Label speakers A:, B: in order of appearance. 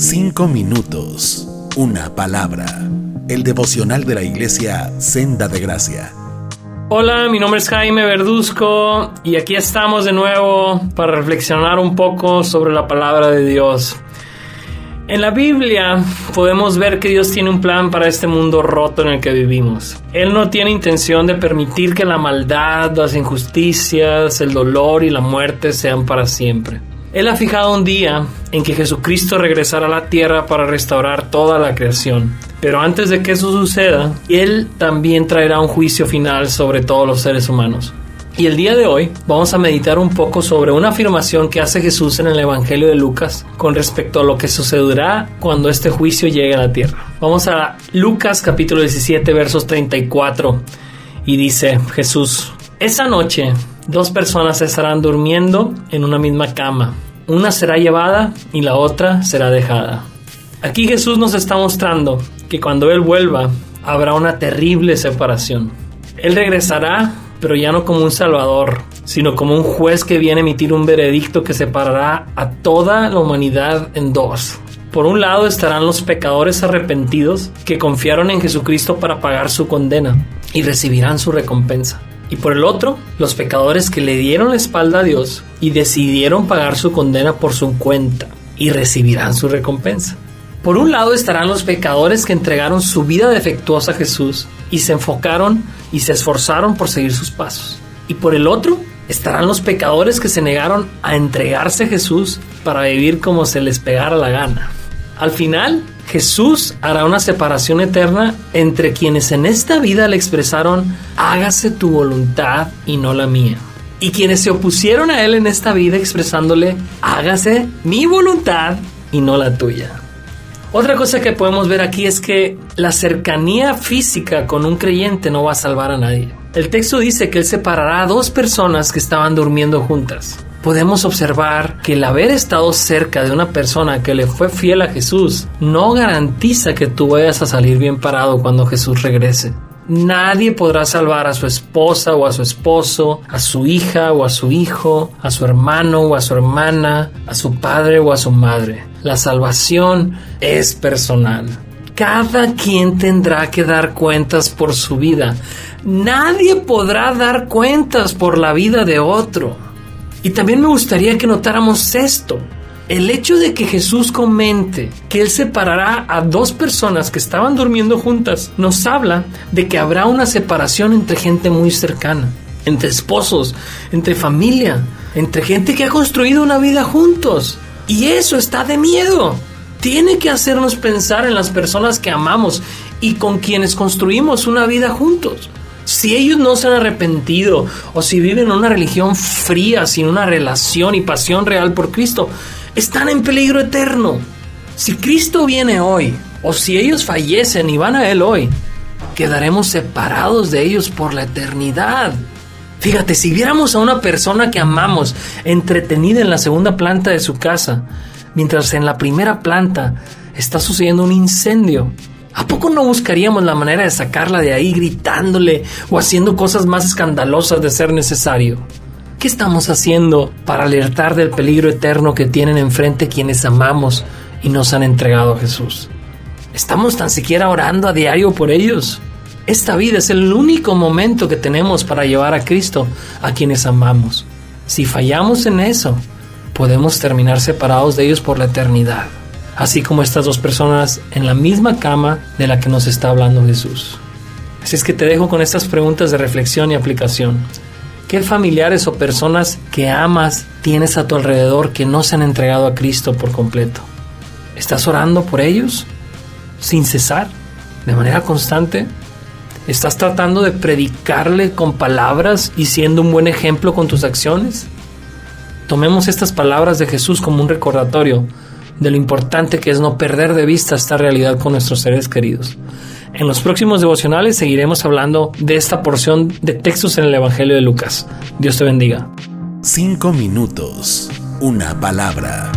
A: Cinco minutos, una palabra. El devocional de la iglesia Senda de Gracia.
B: Hola, mi nombre es Jaime Verduzco y aquí estamos de nuevo para reflexionar un poco sobre la palabra de Dios. En la Biblia podemos ver que Dios tiene un plan para este mundo roto en el que vivimos. Él no tiene intención de permitir que la maldad, las injusticias, el dolor y la muerte sean para siempre. Él ha fijado un día en que Jesucristo regresará a la tierra para restaurar toda la creación. Pero antes de que eso suceda, Él también traerá un juicio final sobre todos los seres humanos. Y el día de hoy vamos a meditar un poco sobre una afirmación que hace Jesús en el Evangelio de Lucas con respecto a lo que sucederá cuando este juicio llegue a la tierra. Vamos a Lucas capítulo 17 versos 34 y dice Jesús, esa noche dos personas estarán durmiendo en una misma cama. Una será llevada y la otra será dejada. Aquí Jesús nos está mostrando que cuando Él vuelva habrá una terrible separación. Él regresará, pero ya no como un salvador, sino como un juez que viene a emitir un veredicto que separará a toda la humanidad en dos. Por un lado estarán los pecadores arrepentidos que confiaron en Jesucristo para pagar su condena y recibirán su recompensa. Y por el otro, los pecadores que le dieron la espalda a Dios y decidieron pagar su condena por su cuenta y recibirán su recompensa. Por un lado estarán los pecadores que entregaron su vida defectuosa a Jesús y se enfocaron y se esforzaron por seguir sus pasos. Y por el otro estarán los pecadores que se negaron a entregarse a Jesús para vivir como se les pegara la gana. Al final, Jesús hará una separación eterna entre quienes en esta vida le expresaron, hágase tu voluntad y no la mía. Y quienes se opusieron a Él en esta vida expresándole, hágase mi voluntad y no la tuya. Otra cosa que podemos ver aquí es que la cercanía física con un creyente no va a salvar a nadie. El texto dice que Él separará a dos personas que estaban durmiendo juntas podemos observar que el haber estado cerca de una persona que le fue fiel a Jesús no garantiza que tú vayas a salir bien parado cuando Jesús regrese. Nadie podrá salvar a su esposa o a su esposo, a su hija o a su hijo, a su hermano o a su hermana, a su padre o a su madre. La salvación es personal. Cada quien tendrá que dar cuentas por su vida. Nadie podrá dar cuentas por la vida de otro. Y también me gustaría que notáramos esto. El hecho de que Jesús comente que Él separará a dos personas que estaban durmiendo juntas nos habla de que habrá una separación entre gente muy cercana, entre esposos, entre familia, entre gente que ha construido una vida juntos. Y eso está de miedo. Tiene que hacernos pensar en las personas que amamos y con quienes construimos una vida juntos. Si ellos no se han arrepentido o si viven una religión fría, sin una relación y pasión real por Cristo, están en peligro eterno. Si Cristo viene hoy o si ellos fallecen y van a Él hoy, quedaremos separados de ellos por la eternidad. Fíjate, si viéramos a una persona que amamos entretenida en la segunda planta de su casa, mientras en la primera planta está sucediendo un incendio, ¿A poco no buscaríamos la manera de sacarla de ahí gritándole o haciendo cosas más escandalosas de ser necesario? ¿Qué estamos haciendo para alertar del peligro eterno que tienen enfrente quienes amamos y nos han entregado a Jesús? ¿Estamos tan siquiera orando a diario por ellos? Esta vida es el único momento que tenemos para llevar a Cristo a quienes amamos. Si fallamos en eso, podemos terminar separados de ellos por la eternidad así como estas dos personas en la misma cama de la que nos está hablando Jesús. Así es que te dejo con estas preguntas de reflexión y aplicación. ¿Qué familiares o personas que amas tienes a tu alrededor que no se han entregado a Cristo por completo? ¿Estás orando por ellos sin cesar, de manera constante? ¿Estás tratando de predicarle con palabras y siendo un buen ejemplo con tus acciones? Tomemos estas palabras de Jesús como un recordatorio de lo importante que es no perder de vista esta realidad con nuestros seres queridos. En los próximos devocionales seguiremos hablando de esta porción de textos en el Evangelio de Lucas. Dios te bendiga.
A: Cinco minutos, una palabra.